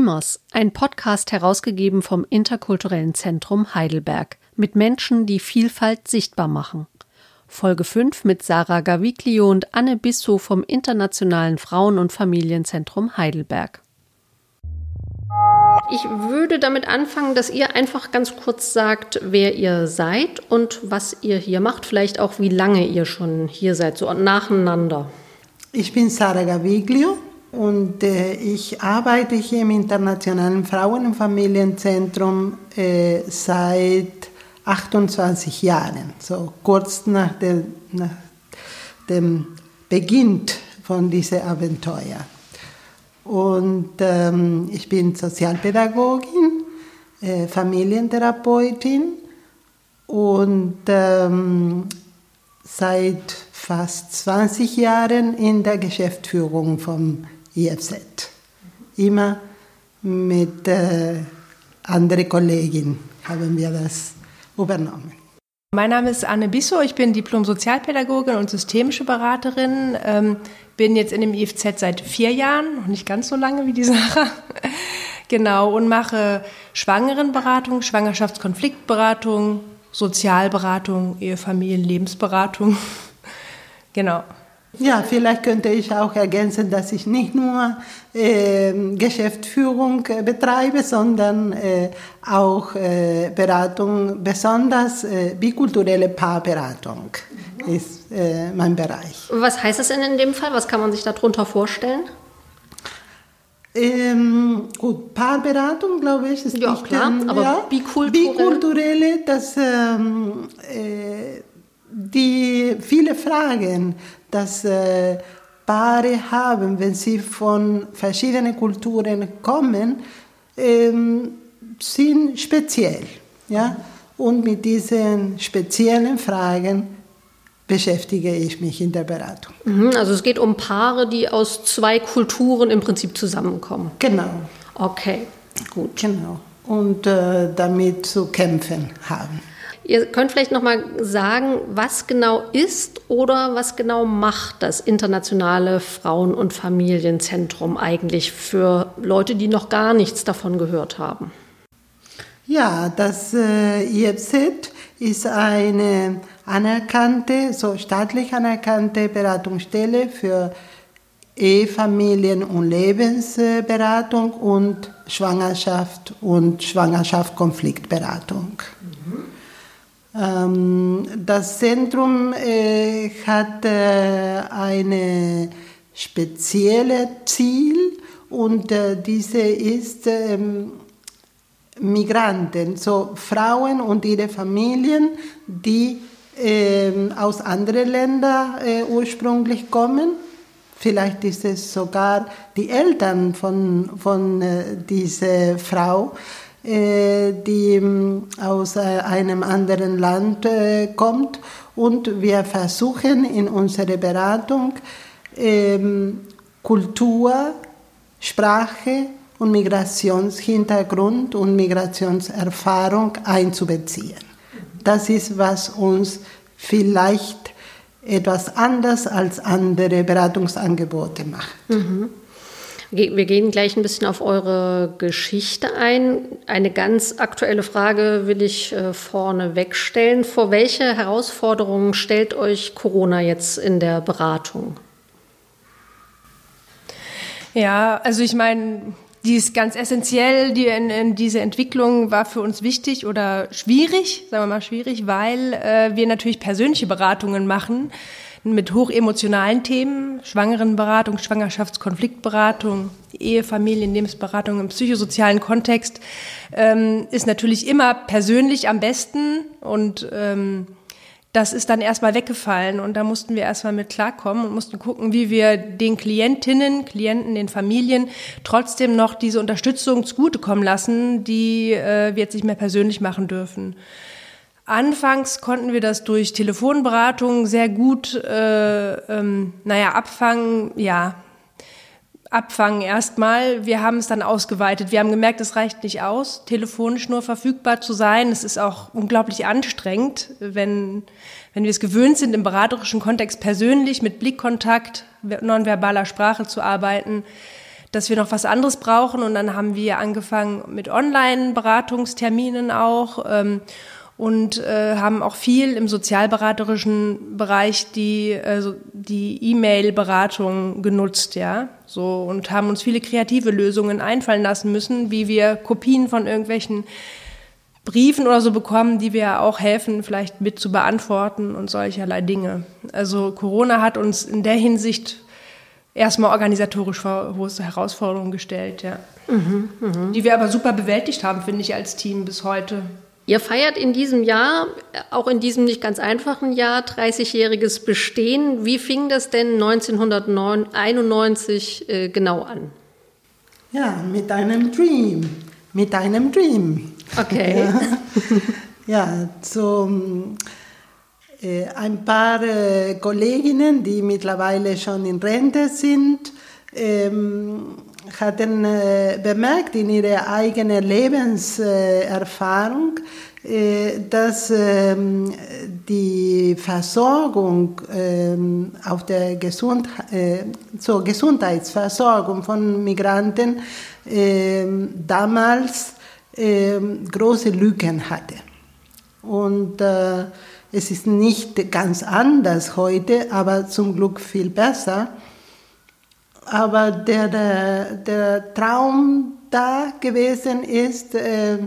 Dreamers, ein Podcast herausgegeben vom Interkulturellen Zentrum Heidelberg mit Menschen, die Vielfalt sichtbar machen. Folge 5 mit Sarah Gaviglio und Anne Bissou vom Internationalen Frauen- und Familienzentrum Heidelberg. Ich würde damit anfangen, dass ihr einfach ganz kurz sagt, wer ihr seid und was ihr hier macht, vielleicht auch wie lange ihr schon hier seid, so nacheinander. Ich bin Sarah Gaviglio, und äh, ich arbeite hier im Internationalen Frauen- und Familienzentrum äh, seit 28 Jahren, so kurz nach, der, nach dem Beginn von diesem Abenteuer. Und ähm, ich bin Sozialpädagogin, äh, Familientherapeutin und ähm, seit fast 20 Jahren in der Geschäftsführung vom IFZ. Immer mit äh, anderen Kollegen haben wir das übernommen. Mein Name ist Anne Bissau, ich bin Diplom-Sozialpädagogin und systemische Beraterin. Ähm, bin jetzt in dem IFZ seit vier Jahren, noch nicht ganz so lange wie die Sarah. genau, und mache Schwangerenberatung, Schwangerschaftskonfliktberatung, Sozialberatung, Ehefamilien, Lebensberatung. genau. Ja, vielleicht könnte ich auch ergänzen, dass ich nicht nur äh, Geschäftsführung äh, betreibe, sondern äh, auch äh, Beratung, besonders äh, bikulturelle Paarberatung ist äh, mein Bereich. Was heißt das denn in dem Fall? Was kann man sich darunter vorstellen? Ähm, gut, Paarberatung, glaube ich, ist ja, nicht, klar, ähm, aber ja, bikulturelle? Bikulturelle, das ähm, die viele Fragen, dass äh, Paare haben, wenn sie von verschiedenen Kulturen kommen, ähm, sind speziell. Ja? Und mit diesen speziellen Fragen beschäftige ich mich in der Beratung. Mhm, also es geht um Paare, die aus zwei Kulturen im Prinzip zusammenkommen. Genau. Okay, gut. Genau. Und äh, damit zu kämpfen haben. Ihr könnt vielleicht noch mal sagen, was genau ist oder was genau macht das internationale Frauen- und Familienzentrum eigentlich für Leute, die noch gar nichts davon gehört haben? Ja, das äh, IFZ ist eine anerkannte, so staatlich anerkannte Beratungsstelle für Ehe, Familien- und Lebensberatung und Schwangerschaft und Schwangerschaftskonfliktberatung. Ähm, das Zentrum äh, hat äh, eine spezielle Ziel und äh, diese ist ähm, Migranten, so Frauen und ihre Familien, die ähm, aus anderen Ländern ursprünglich kommen. Vielleicht ist es sogar die Eltern von, von dieser Frau die ähm, aus äh, einem anderen Land äh, kommt. Und wir versuchen in unserer Beratung ähm, Kultur, Sprache und Migrationshintergrund und Migrationserfahrung einzubeziehen. Das ist, was uns vielleicht etwas anders als andere Beratungsangebote macht. Mhm. Wir gehen gleich ein bisschen auf eure Geschichte ein. Eine ganz aktuelle Frage will ich äh, vorne wegstellen. Vor welche Herausforderungen stellt euch Corona jetzt in der Beratung? Ja, also ich meine, die ist ganz essentiell, die in, in diese Entwicklung war für uns wichtig oder schwierig, sagen wir mal schwierig, weil äh, wir natürlich persönliche Beratungen machen mit hochemotionalen Themen, Schwangerenberatung, Schwangerschaftskonfliktberatung, Ehe, Familien, Lebensberatung im psychosozialen Kontext, ähm, ist natürlich immer persönlich am besten und ähm, das ist dann erstmal weggefallen und da mussten wir erstmal mit klarkommen und mussten gucken, wie wir den Klientinnen, Klienten, den Familien trotzdem noch diese Unterstützung zugutekommen lassen, die äh, wir jetzt nicht mehr persönlich machen dürfen. Anfangs konnten wir das durch Telefonberatung sehr gut, äh, ähm, naja, abfangen, ja, abfangen erstmal. Wir haben es dann ausgeweitet. Wir haben gemerkt, es reicht nicht aus, telefonisch nur verfügbar zu sein. Es ist auch unglaublich anstrengend, wenn, wenn wir es gewöhnt sind, im beraterischen Kontext persönlich mit Blickkontakt, nonverbaler Sprache zu arbeiten dass wir noch was anderes brauchen. Und dann haben wir angefangen mit Online-Beratungsterminen auch. Ähm, und äh, haben auch viel im sozialberaterischen Bereich die also die E-Mail-Beratung genutzt, ja, so und haben uns viele kreative Lösungen einfallen lassen müssen, wie wir Kopien von irgendwelchen Briefen oder so bekommen, die wir auch helfen, vielleicht mit zu beantworten und solcherlei Dinge. Also Corona hat uns in der Hinsicht erstmal organisatorisch vor hohe Herausforderungen gestellt, ja. Mhm, mh. Die wir aber super bewältigt haben, finde ich, als Team bis heute. Ihr feiert in diesem Jahr, auch in diesem nicht ganz einfachen Jahr, 30-jähriges Bestehen. Wie fing das denn 1991 äh, genau an? Ja, mit einem Dream. Mit einem Dream. Okay. Ja, ja so äh, ein paar äh, Kolleginnen, die mittlerweile schon in Rente sind, ähm, hatten äh, bemerkt in ihrer eigenen Lebenserfahrung, äh, dass ähm, die Versorgung ähm, auf der Gesund äh, so Gesundheitsversorgung von Migranten ähm, damals große Lücken hatte. Und es ist nicht ganz anders heute, aber zum Glück viel besser aber der, der, der Traum da gewesen ist, äh,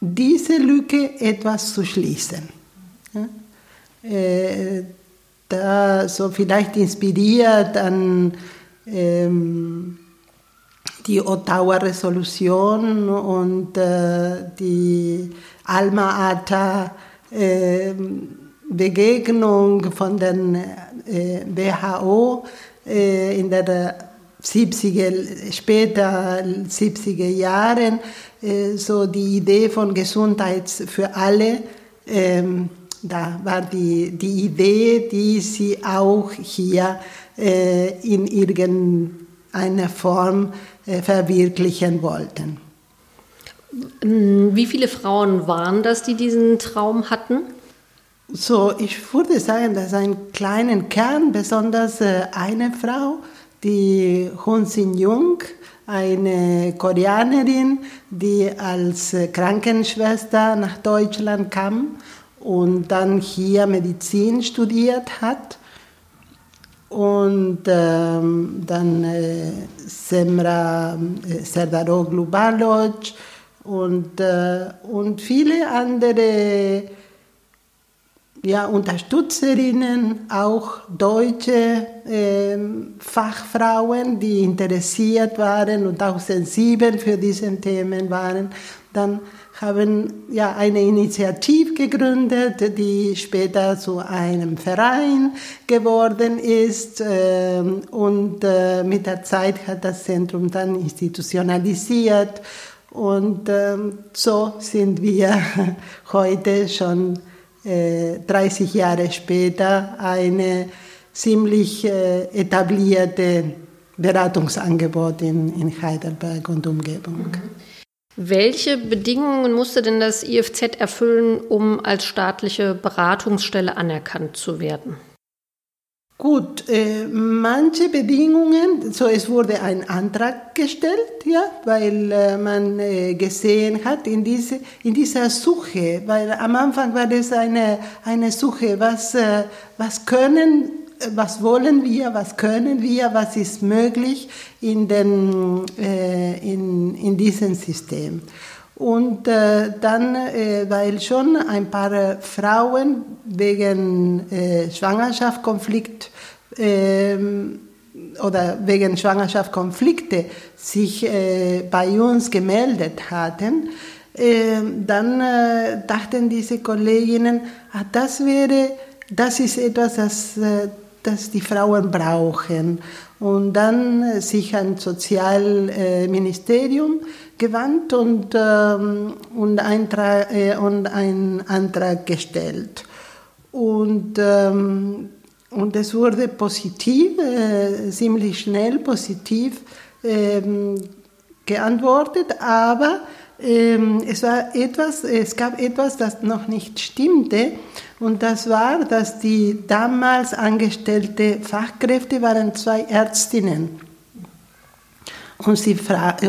diese Lücke etwas zu schließen. Äh, da so vielleicht inspiriert an ähm, die Ottawa Resolution und äh, die Alma Ata äh, Begegnung von den äh, WHO in der 70er, später 70er Jahren äh, so die Idee von Gesundheit für alle. Ähm, da war die, die Idee, die sie auch hier äh, in irgendeiner Form verwirklichen wollten. Wie viele Frauen waren das, die diesen Traum hatten? So, ich würde sagen, dass ein kleinen Kern, besonders äh, eine Frau, die Hun Sin Jung, eine Koreanerin, die als äh, Krankenschwester nach Deutschland kam und dann hier Medizin studiert hat. Und ähm, dann äh, Semra äh, Serdaroglu Baloc und, äh, und viele andere ja, Unterstützerinnen, auch deutsche äh, Fachfrauen, die interessiert waren und auch sensibel für diese Themen waren, dann haben ja eine Initiative gegründet, die später zu einem Verein geworden ist äh, und äh, mit der Zeit hat das Zentrum dann institutionalisiert. Und äh, so sind wir heute schon 30 äh, Jahre später eine ziemlich äh, etablierte Beratungsangebot in, in Heidelberg und Umgebung. Welche Bedingungen musste denn das IFZ erfüllen, um als staatliche Beratungsstelle anerkannt zu werden? Gut, äh, manche Bedingungen, so es wurde ein Antrag gestellt, ja, weil äh, man äh, gesehen hat in, diese, in dieser Suche, weil am Anfang war das eine, eine Suche, was, äh, was können, was wollen wir, was können wir, was ist möglich in, den, äh, in, in diesem System. Und äh, dann, äh, weil schon ein paar Frauen wegen äh, Schwangerschaftskonflikt ähm, oder wegen Schwangerschaftskonflikte sich äh, bei uns gemeldet hatten, ähm, dann äh, dachten diese Kolleginnen, ah, das wäre, das ist etwas, das, äh, das die Frauen brauchen. Und dann sich ans Sozialministerium gewandt und, ähm, und, Eintrag, und einen Antrag gestellt. Und ähm, und es wurde positiv, äh, ziemlich schnell positiv ähm, geantwortet, aber ähm, es, war etwas, es gab etwas, das noch nicht stimmte. Und das war, dass die damals angestellte Fachkräfte waren zwei Ärztinnen. und sie,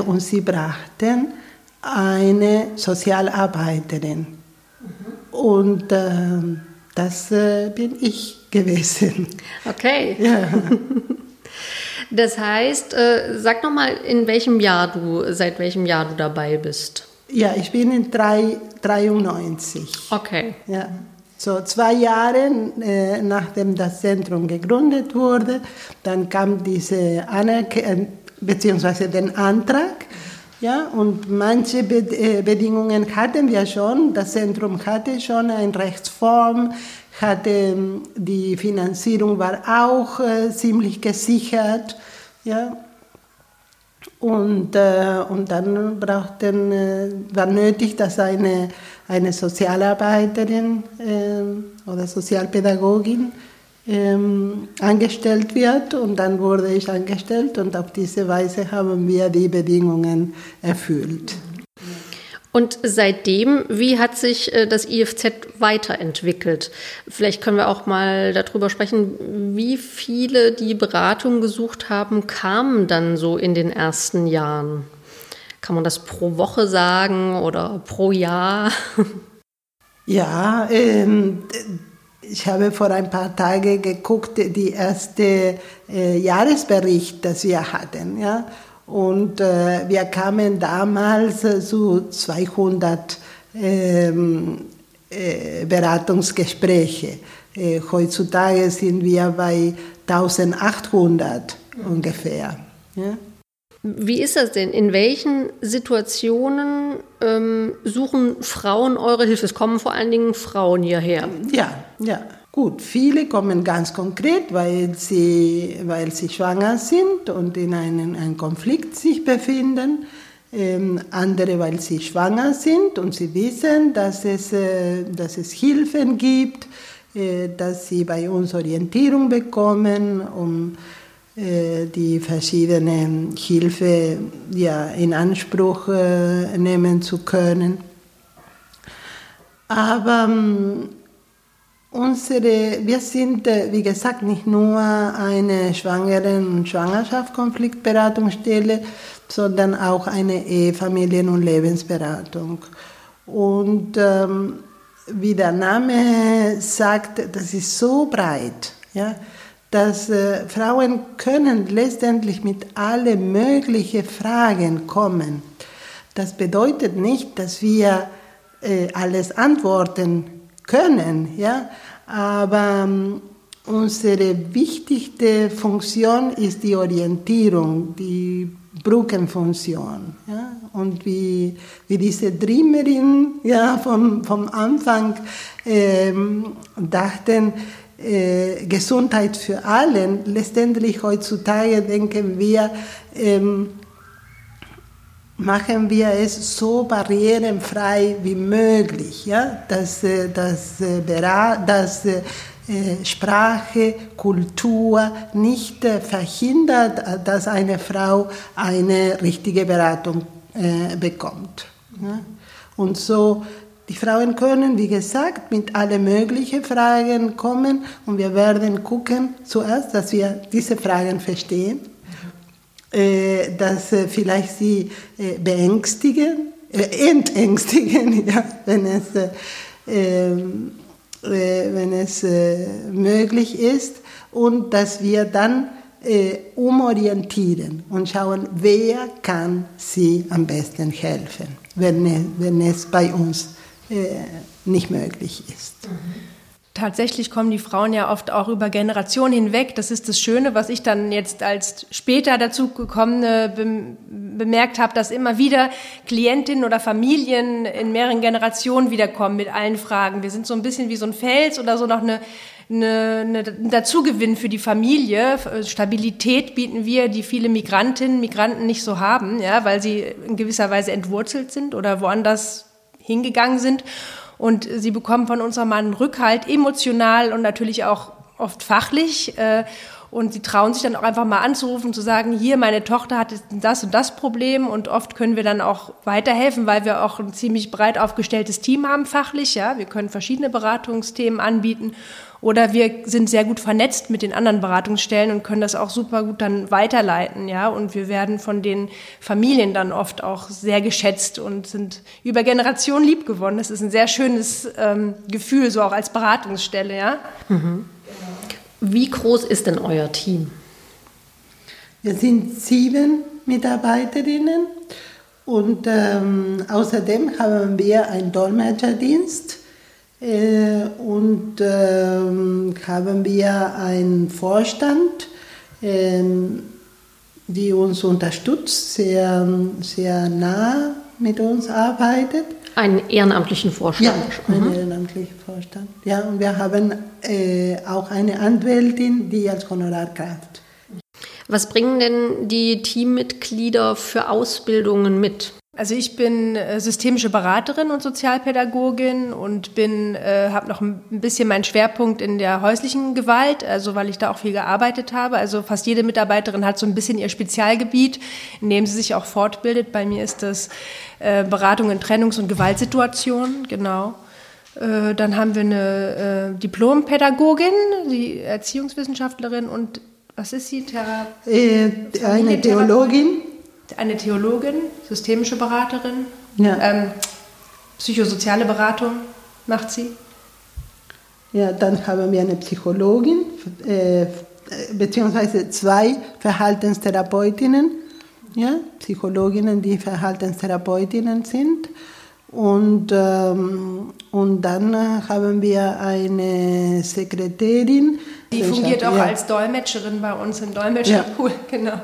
und sie brachten eine Sozialarbeiterin. Mhm. Und äh, das äh, bin ich gewesen. Okay. Ja. Das heißt, äh, sag noch mal, in welchem Jahr du, seit welchem Jahr du dabei bist? Ja, ich bin in 93. Okay. Ja. So zwei Jahre äh, nachdem das Zentrum gegründet wurde, dann kam diese Anerkennung, beziehungsweise den Antrag. Ja, und manche äh, Bedingungen hatten wir schon. Das Zentrum hatte schon eine Rechtsform, hatte, ähm, die Finanzierung war auch äh, ziemlich gesichert. Ja. Und, äh, und dann brauchten, äh, war nötig, dass eine, eine Sozialarbeiterin äh, oder Sozialpädagogin ähm, angestellt wird und dann wurde ich angestellt und auf diese Weise haben wir die Bedingungen erfüllt. Und seitdem, wie hat sich äh, das IFZ weiterentwickelt? Vielleicht können wir auch mal darüber sprechen, wie viele, die Beratung gesucht haben, kamen dann so in den ersten Jahren? Kann man das pro Woche sagen oder pro Jahr? Ja, ähm, ich habe vor ein paar Tagen geguckt, die erste äh, Jahresbericht, das wir hatten, ja. Und äh, wir kamen damals zu 200 ähm, äh, Beratungsgespräche. Äh, heutzutage sind wir bei 1800 ungefähr. Ja. Wie ist das denn? In welchen Situationen ähm, suchen Frauen eure Hilfe? Es kommen vor allen Dingen Frauen hierher. Ja, ja. Gut, viele kommen ganz konkret, weil sie, weil sie schwanger sind und in einem, einem Konflikt sich befinden. Ähm, andere, weil sie schwanger sind und sie wissen, dass es, äh, dass es Hilfen gibt, äh, dass sie bei uns Orientierung bekommen, um die verschiedenen Hilfe ja, in Anspruch äh, nehmen zu können. Aber ähm, unsere, wir sind, äh, wie gesagt, nicht nur eine Schwangeren- und Schwangerschaftskonfliktberatungsstelle, sondern auch eine Ehefamilien- und Lebensberatung. Und ähm, wie der Name sagt, das ist so breit. Ja? Dass äh, Frauen können letztendlich mit alle möglichen Fragen kommen. Das bedeutet nicht, dass wir äh, alles antworten können, ja, aber ähm, unsere wichtigste Funktion ist die Orientierung, die Brückenfunktion. Ja? Und wie, wie diese Dreamerin ja, vom, vom Anfang ähm, dachten, äh, Gesundheit für alle. Letztendlich heutzutage denken wir, ähm, machen wir es so barrierenfrei wie möglich, ja? dass, äh, dass, äh, dass äh, Sprache, Kultur nicht verhindert, dass eine Frau eine richtige Beratung bekommt. Und so die Frauen können, wie gesagt, mit allen möglichen Fragen kommen und wir werden gucken zuerst, dass wir diese Fragen verstehen, äh, dass äh, vielleicht sie äh, beängstigen, entängstigen, ja, wenn es, ähm, wenn es möglich ist und dass wir dann umorientieren und schauen, wer kann sie am besten helfen, wenn, wenn es bei uns äh, nicht möglich ist. Tatsächlich kommen die Frauen ja oft auch über Generationen hinweg. Das ist das Schöne, was ich dann jetzt als später dazu gekommene bemerkt habe, dass immer wieder Klientinnen oder Familien in mehreren Generationen wiederkommen mit allen Fragen. Wir sind so ein bisschen wie so ein Fels oder so noch eine, eine, eine ein Dazugewinn für die Familie. Stabilität bieten wir, die viele Migrantinnen, Migranten nicht so haben, ja, weil sie in gewisser Weise entwurzelt sind oder woanders hingegangen sind. Und sie bekommen von unserem Mann Rückhalt, emotional und natürlich auch oft fachlich. Äh, Und sie trauen sich dann auch einfach mal anzurufen, zu sagen, hier, meine Tochter hat das und das Problem. Und oft können wir dann auch weiterhelfen, weil wir auch ein ziemlich breit aufgestelltes Team haben fachlich. Ja, wir können verschiedene Beratungsthemen anbieten. Oder wir sind sehr gut vernetzt mit den anderen Beratungsstellen und können das auch super gut dann weiterleiten, ja. Und wir werden von den Familien dann oft auch sehr geschätzt und sind über Generationen lieb gewonnen. Das ist ein sehr schönes ähm, Gefühl, so auch als Beratungsstelle, ja. Mhm. Wie groß ist denn euer Team? Wir sind sieben Mitarbeiterinnen und ähm, außerdem haben wir einen Dolmetscherdienst äh, und ähm, haben wir einen Vorstand, ähm, die uns unterstützt, sehr, sehr nah mit uns arbeitet. Einen ehrenamtlichen Vorstand. Ja, einen mhm. ehrenamtlichen Vorstand. Ja, und wir haben äh, auch eine Anwältin, die als Honorarkraft. Was bringen denn die Teammitglieder für Ausbildungen mit? Also ich bin äh, systemische Beraterin und Sozialpädagogin und bin äh, habe noch ein bisschen meinen Schwerpunkt in der häuslichen Gewalt, also weil ich da auch viel gearbeitet habe. Also fast jede Mitarbeiterin hat so ein bisschen ihr Spezialgebiet, in dem sie sich auch fortbildet. Bei mir ist das äh, Beratung in Trennungs- und Gewaltsituationen, genau. Äh, dann haben wir eine äh, Diplompädagogin, die Erziehungswissenschaftlerin und was ist sie? Thera äh, eine Theologin eine Theologin, systemische Beraterin, ja. ähm, psychosoziale Beratung macht sie. Ja, dann haben wir eine Psychologin, äh, beziehungsweise zwei Verhaltenstherapeutinnen, ja, Psychologinnen, die Verhaltenstherapeutinnen sind. Und, ähm, und dann haben wir eine Sekretärin. Die fungiert auch ja. als Dolmetscherin bei uns im Dolmetscherpool, ja. genau.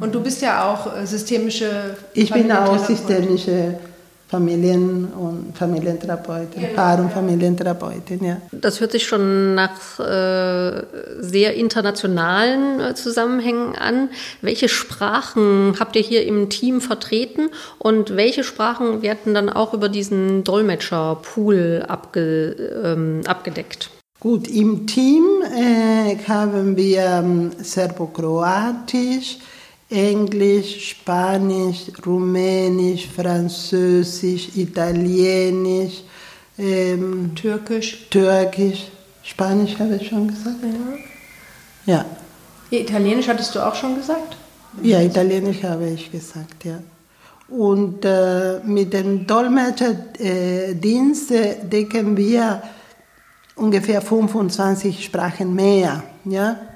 Und du bist ja auch äh, systemische Ich bin auch systemische Familien- und Familientherapeutin, genau, Paar- und Familientherapeutin, ja. Das hört sich schon nach äh, sehr internationalen äh, Zusammenhängen an. Welche Sprachen habt ihr hier im Team vertreten und welche Sprachen werden dann auch über diesen Dolmetscherpool abge, ähm, abgedeckt? Gut, im Team äh, haben wir ähm, Serbokroatisch, Englisch, Spanisch, Rumänisch, Französisch, Italienisch, ähm, Türkisch. Türkisch, Spanisch habe ich schon gesagt. Ja. ja. Italienisch hattest du auch schon gesagt? Ja, Italienisch habe ich gesagt, ja. Und äh, mit dem Dolmetscherdienst äh, decken wir ungefähr 25 Sprachen mehr. Ja?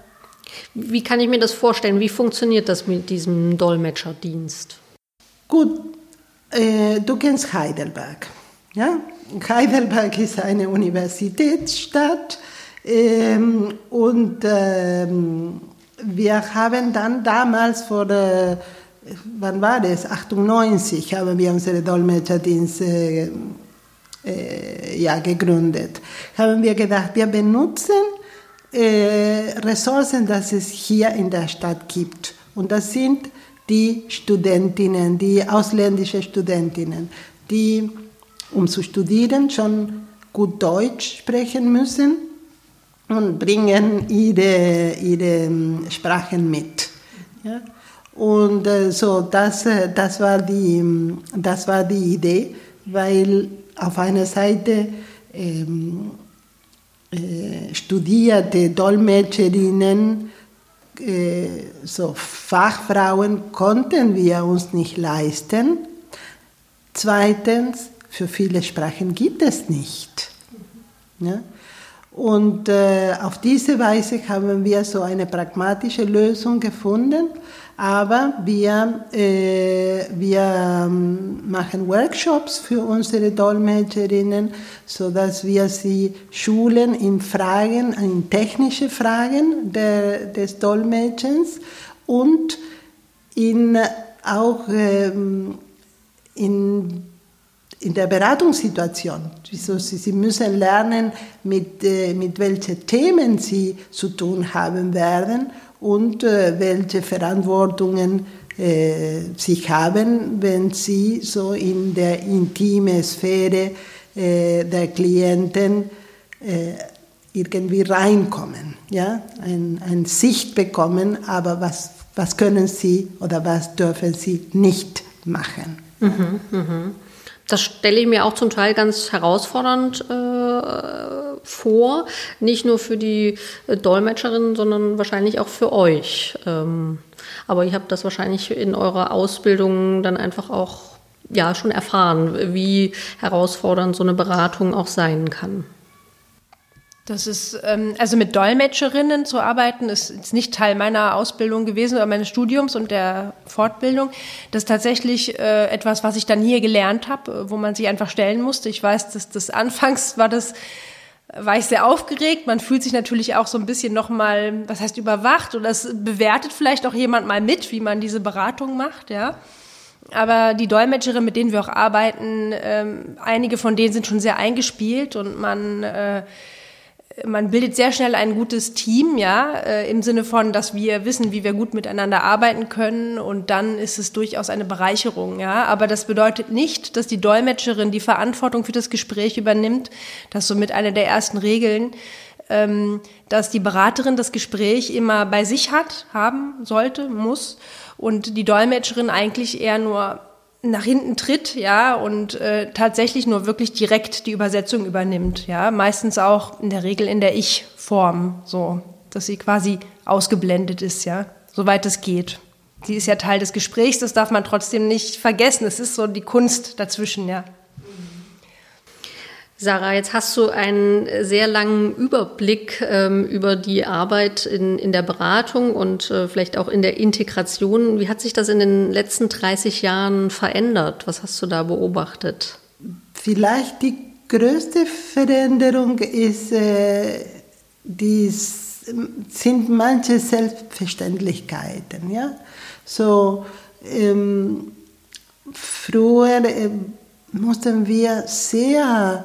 Wie kann ich mir das vorstellen? Wie funktioniert das mit diesem Dolmetscherdienst? Gut, äh, du kennst Heidelberg. Ja? Heidelberg ist eine Universitätsstadt ähm, und ähm, wir haben dann damals vor, äh, wann war das? 98 haben wir unsere Dolmetscherdienst äh, äh, ja, gegründet. Haben wir gedacht, wir benutzen äh, Ressourcen, die es hier in der Stadt gibt. Und das sind die Studentinnen, die ausländischen Studentinnen, die, um zu studieren, schon gut Deutsch sprechen müssen und bringen ihre, ihre ähm, Sprachen mit. Ja? Und äh, so, das, äh, das, war die, ähm, das war die Idee, weil auf einer Seite ähm, äh, studierte Dolmetscherinnen, äh, so Fachfrauen konnten wir uns nicht leisten. Zweitens, für viele Sprachen gibt es nicht. Ja? Und äh, auf diese Weise haben wir so eine pragmatische Lösung gefunden aber wir, äh, wir ähm, machen Workshops für unsere Dolmetscherinnen, sodass wir sie schulen in Fragen, in technische Fragen der, des Dolmetschens und in, auch ähm, in in der Beratungssituation. Sie müssen lernen, mit, äh, mit welchen Themen sie zu tun haben werden und äh, welche Verantwortungen äh, sie haben, wenn sie so in der intimen Sphäre äh, der Klienten äh, irgendwie reinkommen, ja, ein, ein Sicht bekommen, aber was, was können sie oder was dürfen sie nicht machen. Mhm, mh. Das stelle ich mir auch zum Teil ganz herausfordernd äh, vor, nicht nur für die äh, Dolmetscherinnen, sondern wahrscheinlich auch für euch. Ähm, aber ihr habt das wahrscheinlich in eurer Ausbildung dann einfach auch ja schon erfahren, wie herausfordernd so eine Beratung auch sein kann. Das ist, ähm, also mit Dolmetscherinnen zu arbeiten, ist, ist nicht Teil meiner Ausbildung gewesen oder meines Studiums und der Fortbildung. Das ist tatsächlich äh, etwas, was ich dann hier gelernt habe, wo man sich einfach stellen musste. Ich weiß, dass das anfangs war das, war ich sehr aufgeregt. Man fühlt sich natürlich auch so ein bisschen nochmal, was heißt überwacht oder es bewertet vielleicht auch jemand mal mit, wie man diese Beratung macht, ja. Aber die Dolmetscherinnen, mit denen wir auch arbeiten, ähm, einige von denen sind schon sehr eingespielt und man äh, man bildet sehr schnell ein gutes Team, ja, äh, im Sinne von, dass wir wissen, wie wir gut miteinander arbeiten können und dann ist es durchaus eine Bereicherung, ja. Aber das bedeutet nicht, dass die Dolmetscherin die Verantwortung für das Gespräch übernimmt. Das ist somit eine der ersten Regeln, ähm, dass die Beraterin das Gespräch immer bei sich hat, haben sollte, muss und die Dolmetscherin eigentlich eher nur nach hinten tritt, ja, und äh, tatsächlich nur wirklich direkt die Übersetzung übernimmt, ja, meistens auch in der Regel in der Ich-Form, so, dass sie quasi ausgeblendet ist, ja, soweit es geht. Sie ist ja Teil des Gesprächs, das darf man trotzdem nicht vergessen. Es ist so die Kunst dazwischen, ja. Sarah, jetzt hast du einen sehr langen Überblick ähm, über die Arbeit in, in der Beratung und äh, vielleicht auch in der Integration. Wie hat sich das in den letzten 30 Jahren verändert? Was hast du da beobachtet? Vielleicht die größte Veränderung ist, äh, die sind manche Selbstverständlichkeiten. Ja? So, ähm, früher äh, mussten wir sehr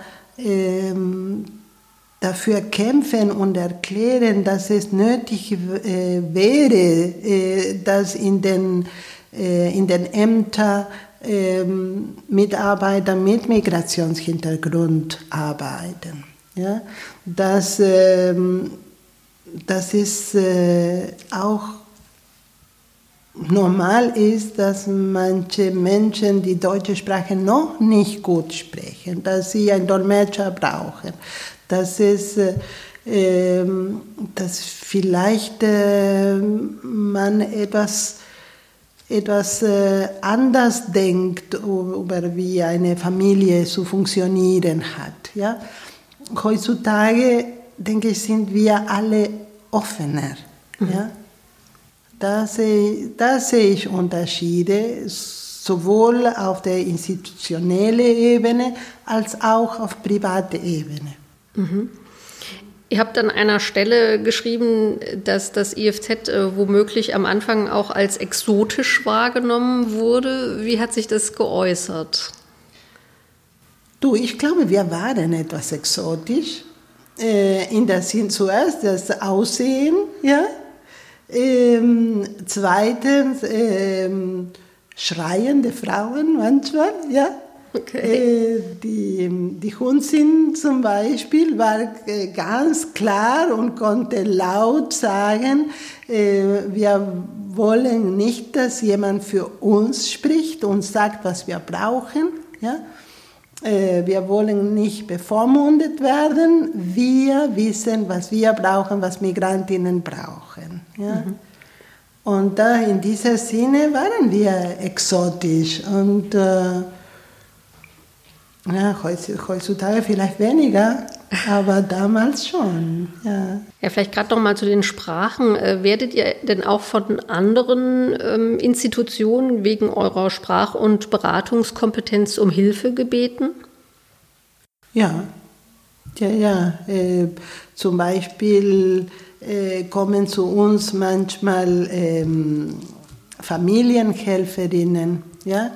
dafür kämpfen und erklären, dass es nötig äh, wäre, äh, dass in den, äh, in den Ämtern ähm, Mitarbeiter mit Migrationshintergrund arbeiten. Ja? Das, ähm, das ist auch normal ist, dass manche Menschen die deutsche Sprache noch nicht gut sprechen, dass sie einen Dolmetscher brauchen, dass es äh, dass vielleicht äh, man etwas etwas äh, anders denkt über wie eine Familie zu funktionieren hat. Ja? Heutzutage denke ich sind wir alle offener. Mhm. Ja? Da sehe, da sehe ich Unterschiede, sowohl auf der institutionellen Ebene als auch auf privater Ebene. Mhm. Ihr habt an einer Stelle geschrieben, dass das IFZ äh, womöglich am Anfang auch als exotisch wahrgenommen wurde. Wie hat sich das geäußert? Du, ich glaube, wir waren etwas exotisch. Äh, in der Sinn zuerst das Aussehen, ja, ähm, zweitens ähm, schreiende Frauen manchmal, ja. Okay. Äh, die, die Hunsin zum Beispiel war äh, ganz klar und konnte laut sagen, äh, wir wollen nicht, dass jemand für uns spricht und sagt, was wir brauchen. Ja? Äh, wir wollen nicht bevormundet werden. Wir wissen, was wir brauchen, was Migrantinnen brauchen. Ja? Mhm. Und da in diesem Sinne waren wir exotisch. Und äh, ja, heutzutage vielleicht weniger, aber damals schon. Ja, ja vielleicht gerade noch mal zu den Sprachen. Äh, werdet ihr denn auch von anderen ähm, Institutionen wegen eurer Sprach- und Beratungskompetenz um Hilfe gebeten? Ja, ja, ja. Äh, zum Beispiel äh, kommen zu uns manchmal ähm, Familienhelferinnen, ja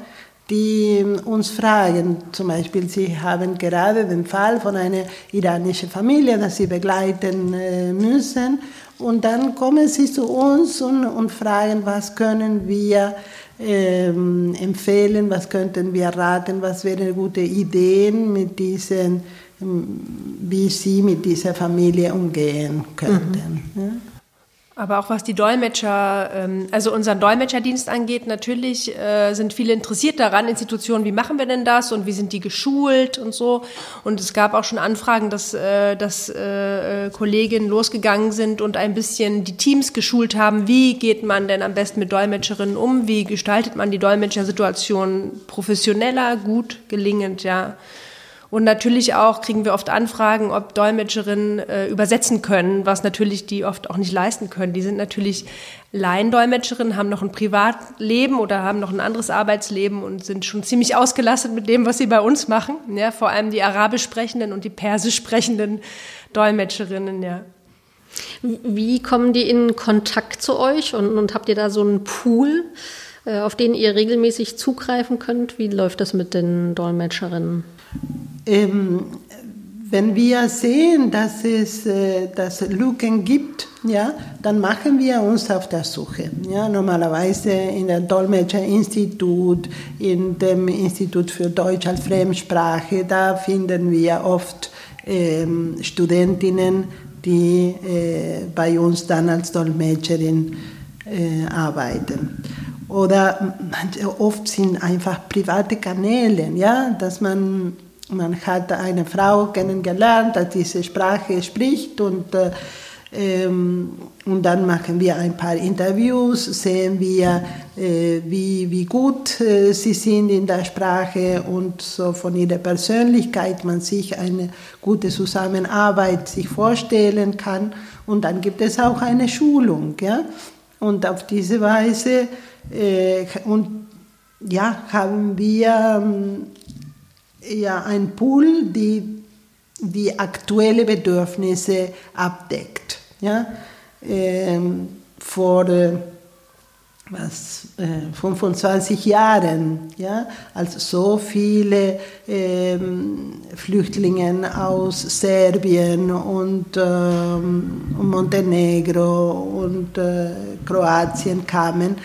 die uns fragen, zum Beispiel, sie haben gerade den Fall von einer iranischen Familie, das sie begleiten äh, müssen, und dann kommen sie zu uns und, und fragen, was können wir ähm, empfehlen, was könnten wir raten, was wären gute Ideen mit diesen wie sie mit dieser Familie umgehen könnten. Mhm. Ja. Aber auch was die Dolmetscher, ähm, also unseren Dolmetscherdienst angeht, natürlich äh, sind viele interessiert daran, Institutionen, wie machen wir denn das und wie sind die geschult und so. Und es gab auch schon Anfragen, dass, äh, dass äh, Kolleginnen losgegangen sind und ein bisschen die Teams geschult haben, wie geht man denn am besten mit Dolmetscherinnen um, wie gestaltet man die Dolmetschersituation professioneller, gut, gelingend, ja. Und natürlich auch kriegen wir oft Anfragen, ob Dolmetscherinnen äh, übersetzen können, was natürlich die oft auch nicht leisten können. Die sind natürlich Laiendolmetscherinnen, haben noch ein Privatleben oder haben noch ein anderes Arbeitsleben und sind schon ziemlich ausgelastet mit dem, was sie bei uns machen. Ja, vor allem die arabisch sprechenden und die persisch sprechenden Dolmetscherinnen, ja. Wie kommen die in Kontakt zu euch und, und habt ihr da so einen Pool, äh, auf den ihr regelmäßig zugreifen könnt? Wie läuft das mit den Dolmetscherinnen? Ähm, wenn wir sehen, dass es äh, dass Lücken gibt, ja, dann machen wir uns auf der Suche. Ja, normalerweise in der Dolmetscherinstitut, in dem Institut für Deutsch als Fremdsprache, da finden wir oft ähm, Studentinnen, die äh, bei uns dann als Dolmetscherin äh, arbeiten. Oder oft sind einfach private Kanäle, ja, dass man man hat eine Frau kennengelernt, die diese Sprache spricht und, äh, ähm, und dann machen wir ein paar Interviews, sehen wir, äh, wie, wie gut äh, sie sind in der Sprache und so von ihrer Persönlichkeit man sich eine gute Zusammenarbeit sich vorstellen kann. Und dann gibt es auch eine Schulung. Ja? Und auf diese Weise äh, und, ja, haben wir ähm, ja ein Pool, die die aktuellen Bedürfnisse abdeckt. Ja? Ähm, vor äh, was, äh, 25 Jahren, ja, als so viele ähm, Flüchtlinge aus Serbien und ähm, Montenegro und äh, Kroatien kamen,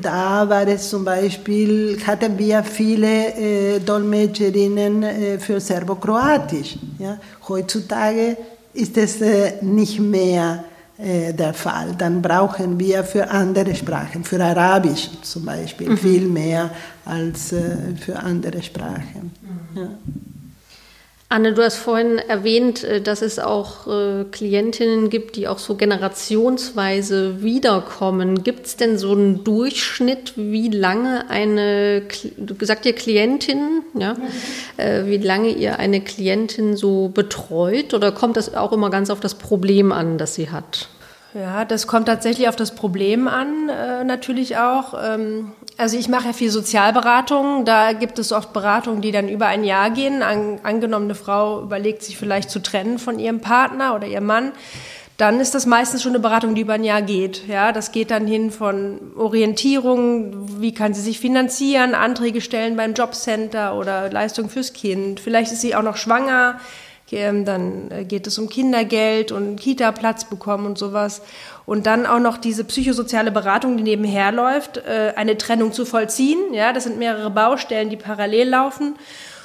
da war es zum Beispiel, hatten wir viele äh, Dolmetscherinnen äh, für Serbokroatisch. Ja? Heutzutage ist es äh, nicht mehr äh, der Fall. Dann brauchen wir für andere Sprachen, für Arabisch zum Beispiel, mhm. viel mehr als äh, für andere Sprachen. Mhm. Ja. Anne, du hast vorhin erwähnt, äh, dass es auch äh, Klientinnen gibt, die auch so generationsweise wiederkommen. Gibt es denn so einen Durchschnitt, wie lange eine, du gesagt ihr Klientin, ja, äh, wie lange ihr eine Klientin so betreut? Oder kommt das auch immer ganz auf das Problem an, das sie hat? Ja, das kommt tatsächlich auf das Problem an, äh, natürlich auch. Ähm, also ich mache ja viel Sozialberatung. Da gibt es oft Beratungen, die dann über ein Jahr gehen. An, angenommen, Frau überlegt sich vielleicht zu trennen von ihrem Partner oder ihrem Mann. Dann ist das meistens schon eine Beratung, die über ein Jahr geht. Ja, das geht dann hin von Orientierung, wie kann sie sich finanzieren, Anträge stellen beim Jobcenter oder Leistung fürs Kind. Vielleicht ist sie auch noch schwanger dann äh, geht es um Kindergeld und Kita-Platz bekommen und sowas. Und dann auch noch diese psychosoziale Beratung, die nebenher läuft, äh, eine Trennung zu vollziehen. Ja, das sind mehrere Baustellen, die parallel laufen.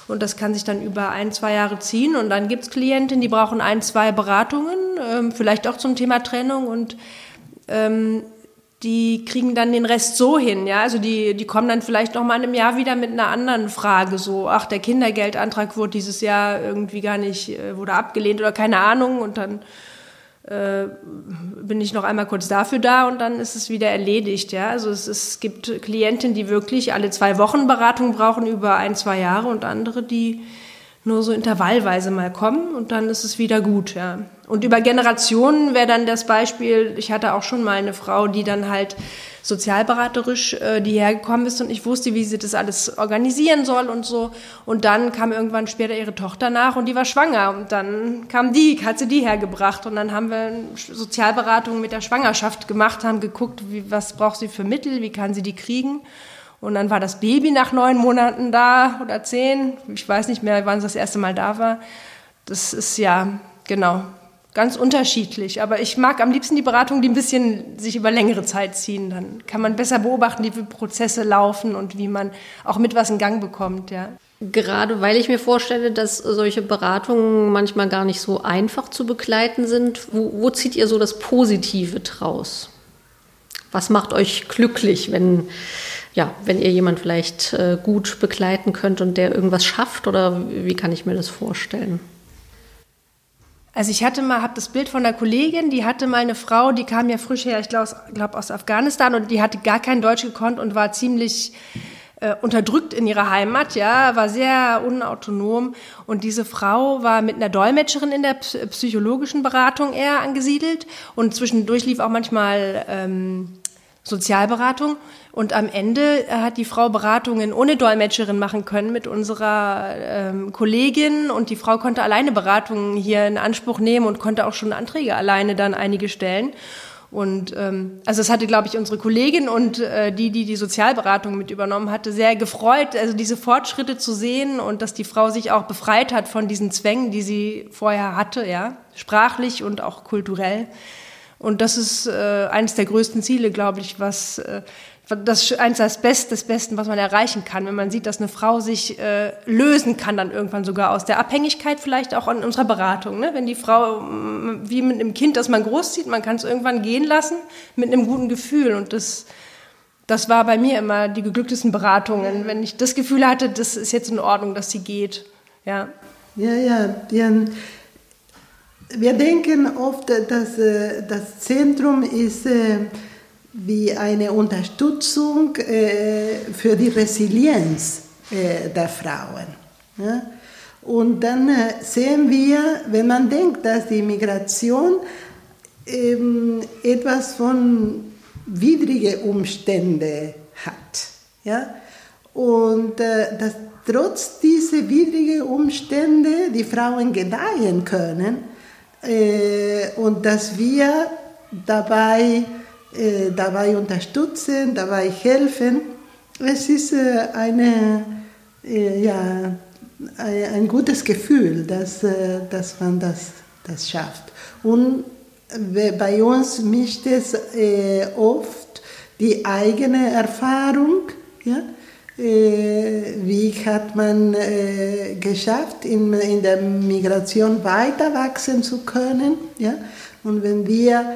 Und das kann sich dann über ein, zwei Jahre ziehen. Und dann gibt es Klientinnen, die brauchen ein, zwei Beratungen, ähm, vielleicht auch zum Thema Trennung. Und ähm, die kriegen dann den Rest so hin, ja. Also die, die kommen dann vielleicht noch mal in einem Jahr wieder mit einer anderen Frage, so, ach, der Kindergeldantrag wurde dieses Jahr irgendwie gar nicht, äh, wurde abgelehnt oder keine Ahnung und dann äh, bin ich noch einmal kurz dafür da und dann ist es wieder erledigt, ja. Also es, es gibt Klientinnen, die wirklich alle zwei Wochen Beratung brauchen über ein, zwei Jahre und andere, die nur so intervallweise mal kommen und dann ist es wieder gut, ja. Und über Generationen wäre dann das Beispiel, ich hatte auch schon mal eine Frau, die dann halt sozialberaterisch, äh, die hergekommen ist und ich wusste, wie sie das alles organisieren soll und so. Und dann kam irgendwann später ihre Tochter nach und die war schwanger und dann kam die, hat sie die hergebracht und dann haben wir Sozialberatung mit der Schwangerschaft gemacht, haben geguckt, wie, was braucht sie für Mittel, wie kann sie die kriegen. Und dann war das Baby nach neun Monaten da oder zehn. Ich weiß nicht mehr, wann es das erste Mal da war. Das ist ja, genau, ganz unterschiedlich. Aber ich mag am liebsten die Beratungen, die ein bisschen sich über längere Zeit ziehen. Dann kann man besser beobachten, wie Prozesse laufen und wie man auch mit was in Gang bekommt, ja. Gerade weil ich mir vorstelle, dass solche Beratungen manchmal gar nicht so einfach zu begleiten sind. Wo, wo zieht ihr so das Positive draus? Was macht euch glücklich, wenn, ja, wenn ihr jemand vielleicht äh, gut begleiten könnt und der irgendwas schafft? Oder wie kann ich mir das vorstellen? Also ich hatte mal, habe das Bild von einer Kollegin, die hatte mal eine Frau, die kam ja frisch her, ich glaube glaub aus Afghanistan und die hatte gar kein Deutsch gekonnt und war ziemlich äh, unterdrückt in ihrer Heimat, ja, war sehr unautonom und diese Frau war mit einer Dolmetscherin in der psychologischen Beratung eher angesiedelt und zwischendurch lief auch manchmal ähm, Sozialberatung. Und am Ende äh, hat die Frau Beratungen ohne Dolmetscherin machen können mit unserer ähm, Kollegin. Und die Frau konnte alleine Beratungen hier in Anspruch nehmen und konnte auch schon Anträge alleine dann einige stellen. Und ähm, also es hatte, glaube ich, unsere Kollegin und äh, die, die die Sozialberatung mit übernommen hatte, sehr gefreut, also diese Fortschritte zu sehen und dass die Frau sich auch befreit hat von diesen Zwängen, die sie vorher hatte, ja, sprachlich und auch kulturell. Und das ist äh, eines der größten Ziele, glaube ich, was äh, das ist eines des, Best, des Besten, was man erreichen kann, wenn man sieht, dass eine Frau sich äh, lösen kann, dann irgendwann sogar aus der Abhängigkeit, vielleicht auch an unserer Beratung. Ne? Wenn die Frau wie mit einem Kind, das man großzieht, man kann es irgendwann gehen lassen mit einem guten Gefühl. Und das, das war bei mir immer die geglücktesten Beratungen, wenn ich das Gefühl hatte, das ist jetzt in Ordnung, dass sie geht. Ja, ja, ja. ja wir denken oft, dass äh, das Zentrum ist äh, wie eine Unterstützung äh, für die Resilienz der Frauen. Und dann sehen wir, wenn man denkt, dass die Migration ähm, etwas von widrigen Umständen hat. Ja? Und dass trotz dieser widrigen Umstände die Frauen gedeihen können, und dass wir dabei, äh, dabei unterstützen, dabei helfen. Es ist äh, eine, äh, ja, ein, gutes Gefühl, dass, äh, dass man das, das schafft. Und bei uns mischt es äh, oft die eigene Erfahrung, ja, äh, wie hat man äh, geschafft, in, in der Migration weiter wachsen zu können. Ja? Und wenn wir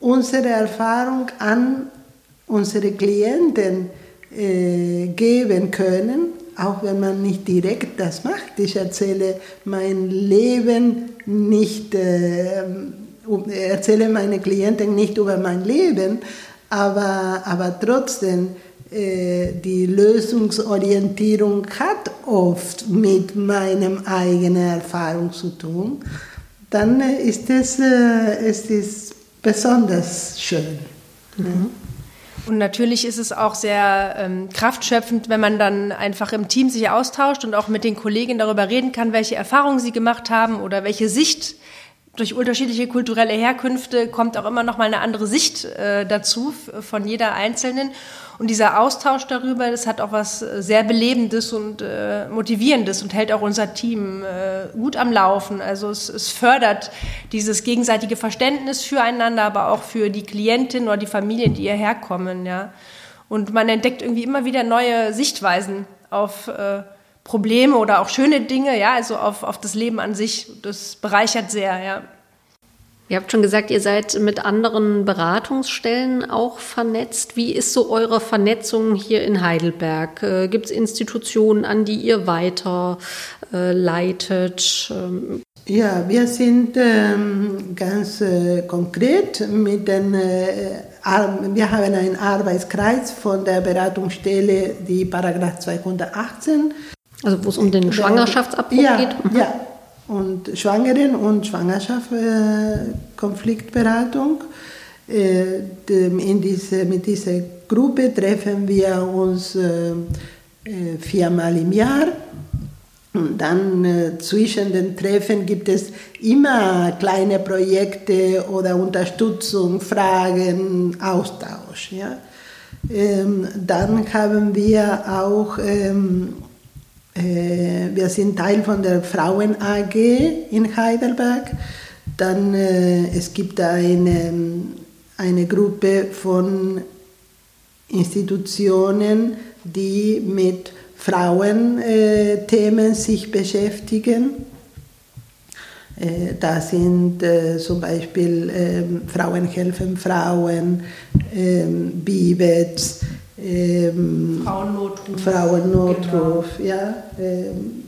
unsere Erfahrung an unsere Klienten äh, geben können, auch wenn man nicht direkt das macht. Ich erzähle mein Leben nicht, äh, erzähle meine Klienten nicht über mein Leben, aber, aber trotzdem die Lösungsorientierung hat oft mit meinem eigenen Erfahrung zu tun, dann ist es, äh, es ist besonders schön. Mhm. Und natürlich ist es auch sehr ähm, kraftschöpfend, wenn man dann einfach im Team sich austauscht und auch mit den Kollegen darüber reden kann, welche Erfahrungen sie gemacht haben oder welche Sicht durch unterschiedliche kulturelle Herkünfte kommt auch immer noch mal eine andere Sicht äh, dazu von jeder Einzelnen. Und dieser Austausch darüber, das hat auch was äh, sehr Belebendes und äh, Motivierendes und hält auch unser Team äh, gut am Laufen. Also es, es, fördert dieses gegenseitige Verständnis füreinander, aber auch für die Klientin oder die Familien, die hierher kommen. Ja. Und man entdeckt irgendwie immer wieder neue Sichtweisen auf äh, Probleme oder auch schöne Dinge, ja, also auf, auf das Leben an sich. Das bereichert sehr, ja. Ihr habt schon gesagt, ihr seid mit anderen Beratungsstellen auch vernetzt. Wie ist so eure Vernetzung hier in Heidelberg? Äh, Gibt es Institutionen, an die ihr weiter äh, leitet? Ähm, ja, wir sind ähm, ganz äh, konkret mit den, äh, wir haben einen Arbeitskreis von der Beratungsstelle, die Paragraph 218. Also wo es um den Schwangerschaftsabbruch ja, geht? Mhm. Ja, und Schwangeren- und Schwangerschaftskonfliktberatung. Äh, in diese, mit dieser Gruppe treffen wir uns äh, äh, viermal im Jahr. Und dann äh, zwischen den Treffen gibt es immer kleine Projekte oder Unterstützung, Fragen, Austausch. Ja? Ähm, dann haben wir auch ähm, äh, wir sind Teil von der Frauen AG in Heidelberg. Dann äh, es gibt eine, eine Gruppe von Institutionen, die mit Frauenthemen sich beschäftigen. Äh, da sind äh, zum Beispiel ähm, Frauen helfen Frauen, ähm, Bibets, ähm, Frauennotruf. Frauennotruf, genau. ja. Ähm,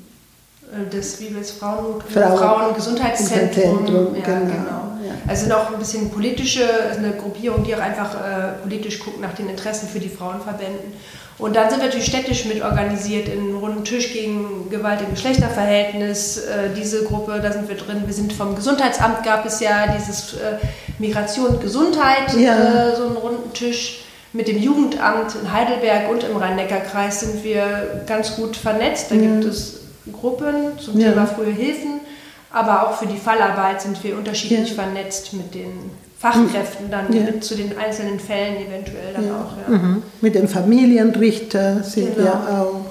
das Bibels Frauennotruf, Frauen, Frauengesundheitszentrum. Zentrum, ja, genau. genau. Ja. Also noch ein bisschen politische, eine Gruppierung, die auch einfach äh, politisch guckt nach den Interessen für die Frauenverbänden. Und dann sind wir natürlich städtisch mit organisiert in einem runden Tisch gegen Gewalt im Geschlechterverhältnis. Äh, diese Gruppe, da sind wir drin. Wir sind vom Gesundheitsamt, gab es ja dieses äh, Migration und Gesundheit, ja. äh, so einen runden Tisch. Mit dem Jugendamt in Heidelberg und im Rhein-Neckar-Kreis sind wir ganz gut vernetzt. Da ja. gibt es Gruppen zum ja. Thema frühe Hilfen, aber auch für die Fallarbeit sind wir unterschiedlich vernetzt mit den Fachkräften dann ja. zu den einzelnen Fällen eventuell dann ja. auch. Ja. Mhm. Mit dem Familienrichter sind genau. wir auch.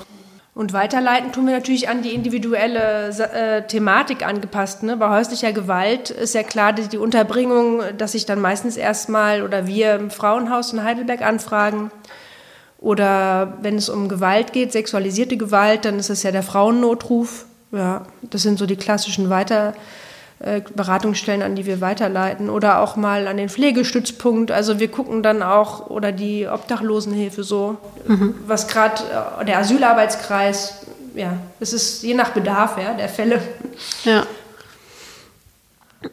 Und weiterleiten tun wir natürlich an die individuelle äh, Thematik angepasst. Ne? Bei häuslicher Gewalt ist ja klar, die, die Unterbringung, dass sich dann meistens erstmal oder wir im Frauenhaus in Heidelberg anfragen. Oder wenn es um Gewalt geht, sexualisierte Gewalt, dann ist es ja der Frauennotruf. Ja, das sind so die klassischen Weiter Beratungsstellen, an die wir weiterleiten oder auch mal an den Pflegestützpunkt. Also wir gucken dann auch oder die Obdachlosenhilfe so, mhm. was gerade äh, der Asylarbeitskreis, ja, es ist je nach Bedarf ja, der Fälle. Ja.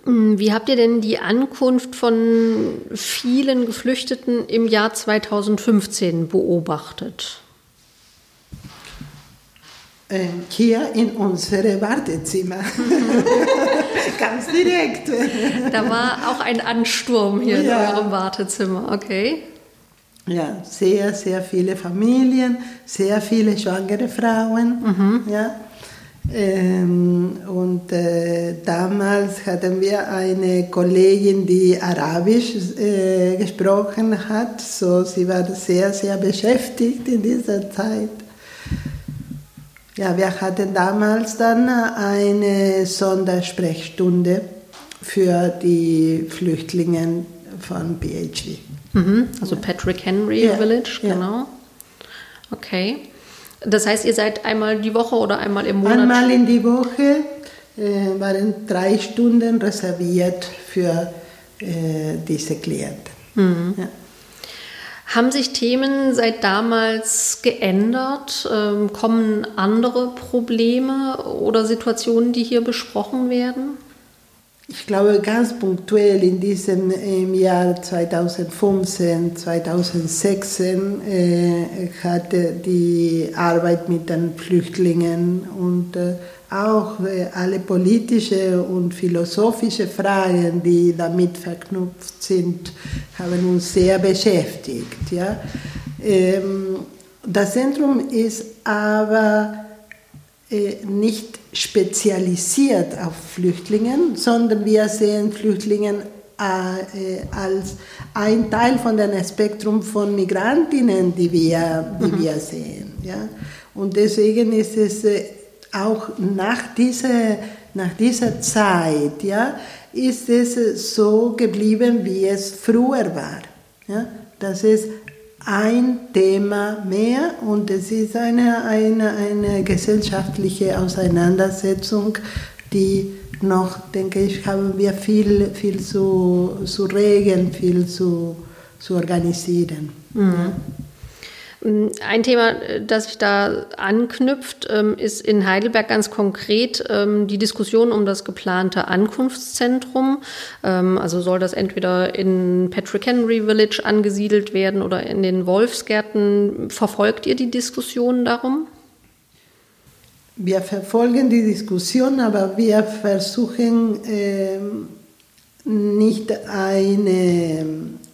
Hm, wie habt ihr denn die Ankunft von vielen Geflüchteten im Jahr 2015 beobachtet? Ähm, hier in unsere Wartezimmer. Ganz direkt. Da war auch ein Ansturm hier ja. in eurem Wartezimmer, okay? Ja, sehr, sehr viele Familien, sehr viele schwangere Frauen. Mhm. Ja. Ähm, und äh, damals hatten wir eine Kollegin, die Arabisch äh, gesprochen hat, so sie war sehr, sehr beschäftigt in dieser Zeit. Ja, wir hatten damals dann eine Sondersprechstunde für die Flüchtlinge von PHV. Mhm, also Patrick Henry ja, Village, genau. Ja. Okay. Das heißt, ihr seid einmal die Woche oder einmal im Monat? Einmal in die Woche äh, waren drei Stunden reserviert für äh, diese Klienten. Mhm. Ja. Haben sich Themen seit damals geändert? Ähm, kommen andere Probleme oder Situationen, die hier besprochen werden? Ich glaube, ganz punktuell in diesem im Jahr 2015, 2016 äh, hatte die Arbeit mit den Flüchtlingen und äh, auch äh, alle politische und philosophische Fragen, die damit verknüpft sind, haben uns sehr beschäftigt. Ja. Ähm, das Zentrum ist aber äh, nicht spezialisiert auf Flüchtlinge, sondern wir sehen Flüchtlinge äh, als ein Teil von dem Spektrum von Migrantinnen, die wir, die mhm. wir sehen. Ja? Und deswegen ist es auch nach dieser, nach dieser Zeit ja, ist es so geblieben, wie es früher war. Ja? Das ist ein Thema mehr und es ist eine, eine, eine gesellschaftliche Auseinandersetzung, die noch, denke ich, haben wir viel, viel zu, zu regeln, viel zu, zu organisieren. Mhm. Ein Thema, das sich da anknüpft, ähm, ist in Heidelberg ganz konkret ähm, die Diskussion um das geplante Ankunftszentrum. Ähm, also soll das entweder in Patrick Henry Village angesiedelt werden oder in den Wolfsgärten. Verfolgt ihr die Diskussion darum? Wir verfolgen die Diskussion, aber wir versuchen nicht eine,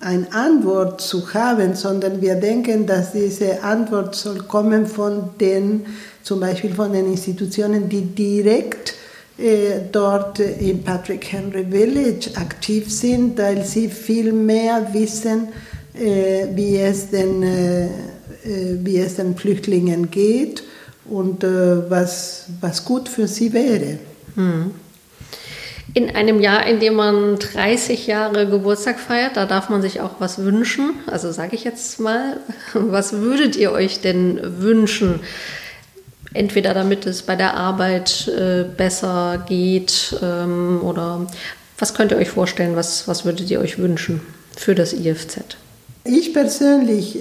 eine Antwort zu haben, sondern wir denken, dass diese Antwort soll kommen von den, zum Beispiel von den Institutionen, die direkt äh, dort in Patrick Henry Village aktiv sind, weil sie viel mehr wissen, äh, wie, es den, äh, wie es den Flüchtlingen geht und was, was gut für sie wäre. Hm. In einem Jahr, in dem man 30 Jahre Geburtstag feiert, da darf man sich auch was wünschen. Also sage ich jetzt mal, was würdet ihr euch denn wünschen? Entweder damit es bei der Arbeit äh, besser geht ähm, oder was könnt ihr euch vorstellen, was, was würdet ihr euch wünschen für das IFZ? Ich persönlich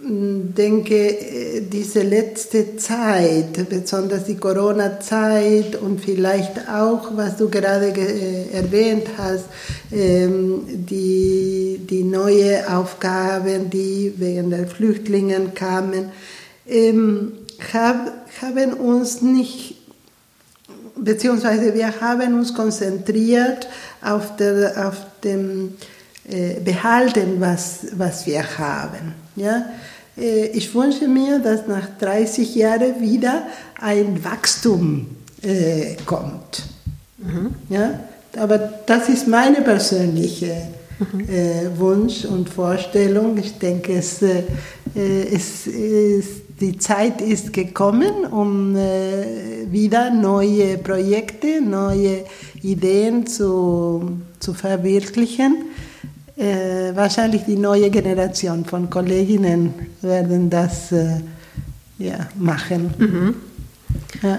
denke, diese letzte Zeit, besonders die Corona-Zeit und vielleicht auch, was du gerade erwähnt hast, ähm, die, die neue Aufgaben, die wegen der Flüchtlinge kamen, ähm, haben uns nicht, beziehungsweise wir haben uns konzentriert auf, der, auf dem äh, behalten, was, was wir haben. Ja? Äh, ich wünsche mir, dass nach 30 Jahren wieder ein Wachstum äh, kommt. Mhm. Ja? Aber das ist meine persönliche mhm. äh, Wunsch und Vorstellung. Ich denke, es, äh, es ist, die Zeit ist gekommen, um äh, wieder neue Projekte, neue Ideen zu, zu verwirklichen. Äh, wahrscheinlich die neue Generation von Kolleginnen werden das äh, ja, machen. Mhm. Ja.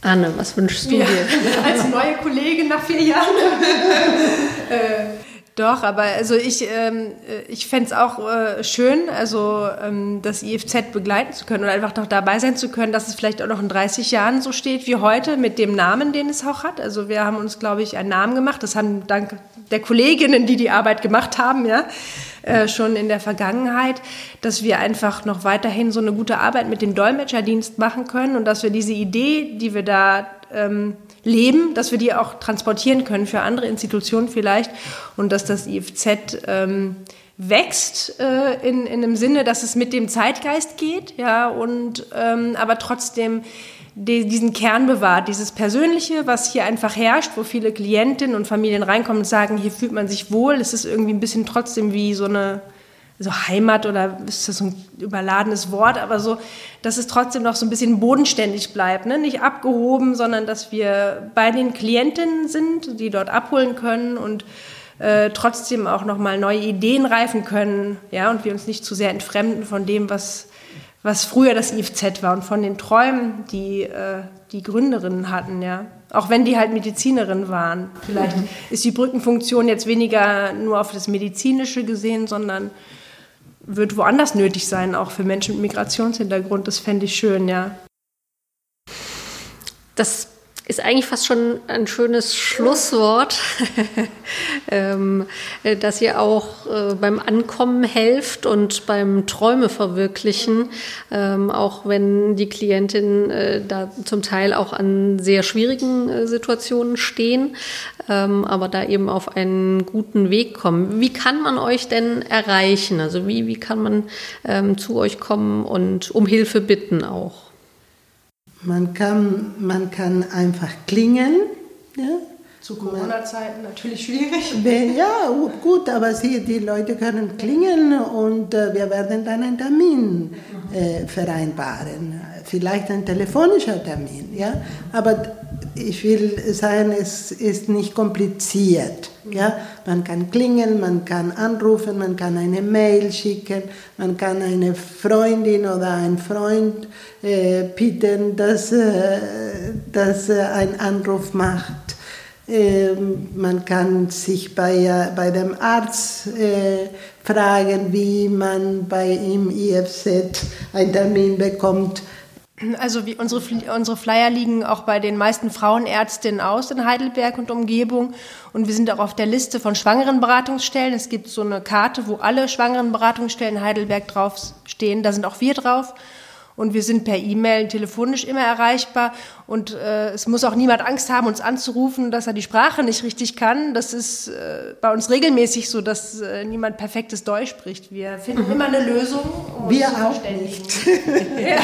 Anne, was wünschst du ja, dir? Als neue Kollegin nach vier Jahren. äh, doch, aber also ich, ähm, ich fände es auch äh, schön, also ähm, das IFZ begleiten zu können oder einfach noch dabei sein zu können, dass es vielleicht auch noch in 30 Jahren so steht wie heute mit dem Namen, den es auch hat. Also wir haben uns, glaube ich, einen Namen gemacht. Das haben dank der Kolleginnen, die die Arbeit gemacht haben, ja, äh, schon in der Vergangenheit, dass wir einfach noch weiterhin so eine gute Arbeit mit dem Dolmetscherdienst machen können und dass wir diese Idee, die wir da ähm, leben, dass wir die auch transportieren können für andere Institutionen vielleicht. Und dass das IFZ ähm, wächst äh, in, in dem Sinne, dass es mit dem Zeitgeist geht, ja, und ähm, aber trotzdem die, diesen Kern bewahrt, dieses Persönliche, was hier einfach herrscht, wo viele Klientinnen und Familien reinkommen und sagen, hier fühlt man sich wohl, es ist irgendwie ein bisschen trotzdem wie so eine so Heimat oder ist das so ein überladenes Wort, aber so, dass es trotzdem noch so ein bisschen bodenständig bleibt, ne? nicht abgehoben, sondern dass wir bei den Klientinnen sind, die dort abholen können und äh, trotzdem auch noch mal neue Ideen reifen können, ja, und wir uns nicht zu sehr entfremden von dem, was was früher das IFZ war und von den Träumen, die äh, die Gründerinnen hatten, ja. Auch wenn die halt Medizinerinnen waren. Vielleicht mhm. ist die Brückenfunktion jetzt weniger nur auf das Medizinische gesehen, sondern wird woanders nötig sein, auch für Menschen mit Migrationshintergrund. Das fände ich schön, ja. Das ist eigentlich fast schon ein schönes Schlusswort, ähm, dass ihr auch äh, beim Ankommen helft und beim Träume verwirklichen, ähm, auch wenn die Klientinnen äh, da zum Teil auch an sehr schwierigen äh, Situationen stehen, ähm, aber da eben auf einen guten Weg kommen. Wie kann man euch denn erreichen? Also wie, wie kann man ähm, zu euch kommen und um Hilfe bitten auch? Man kann, man kann einfach klingeln. Ja? Zu Corona-Zeiten natürlich schwierig. Ja, gut, aber sie, die Leute können klingeln und äh, wir werden dann einen Termin äh, vereinbaren. Vielleicht ein telefonischer Termin, ja. Aber ich will sagen, es ist nicht kompliziert. Ja? Man kann klingeln, man kann anrufen, man kann eine Mail schicken, man kann eine Freundin oder einen Freund äh, bitten, dass, äh, dass er einen Anruf macht. Ähm, man kann sich bei, bei dem Arzt äh, fragen, wie man bei ihm IFZ einen Termin bekommt. Also wie unsere, unsere Flyer liegen auch bei den meisten Frauenärztinnen aus in Heidelberg und Umgebung. Und wir sind auch auf der Liste von Schwangerenberatungsstellen. Es gibt so eine Karte, wo alle Schwangerenberatungsstellen in Heidelberg draufstehen. Da sind auch wir drauf und wir sind per E-Mail, telefonisch immer erreichbar und äh, es muss auch niemand Angst haben, uns anzurufen, dass er die Sprache nicht richtig kann. Das ist äh, bei uns regelmäßig so, dass äh, niemand perfektes Deutsch spricht. Wir finden mhm. immer eine Lösung, um wir uns zu verständigen. ja.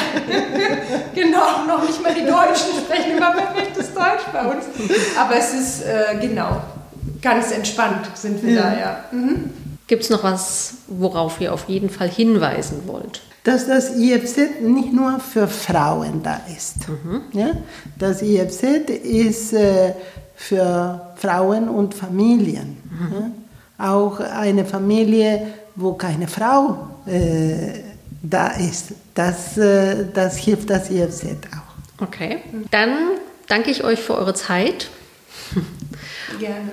genau, noch nicht mal die Deutschen sprechen immer perfektes Deutsch bei uns. Aber es ist äh, genau ganz entspannt sind wir ja. da, ja. Mhm. Gibt es noch was, worauf ihr auf jeden Fall hinweisen wollt? Dass das IFZ nicht nur für Frauen da ist. Mhm. Ja? Das IFZ ist äh, für Frauen und Familien. Mhm. Ja? Auch eine Familie, wo keine Frau äh, da ist. Das, äh, das hilft das IFZ auch. Okay. Dann danke ich euch für eure Zeit. Gerne.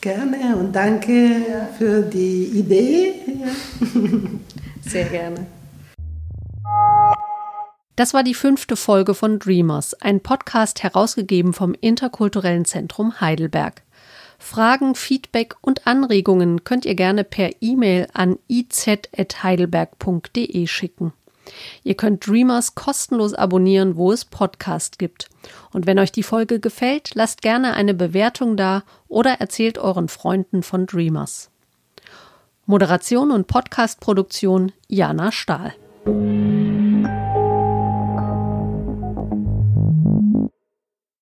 Gerne und danke für die Idee. Ja. Sehr gerne. Das war die fünfte Folge von Dreamers, ein Podcast herausgegeben vom Interkulturellen Zentrum Heidelberg. Fragen, Feedback und Anregungen könnt ihr gerne per E-Mail an iz.heidelberg.de schicken. Ihr könnt Dreamers kostenlos abonnieren, wo es Podcast gibt. Und wenn euch die Folge gefällt, lasst gerne eine Bewertung da oder erzählt euren Freunden von Dreamers. Moderation und Podcastproduktion Jana Stahl.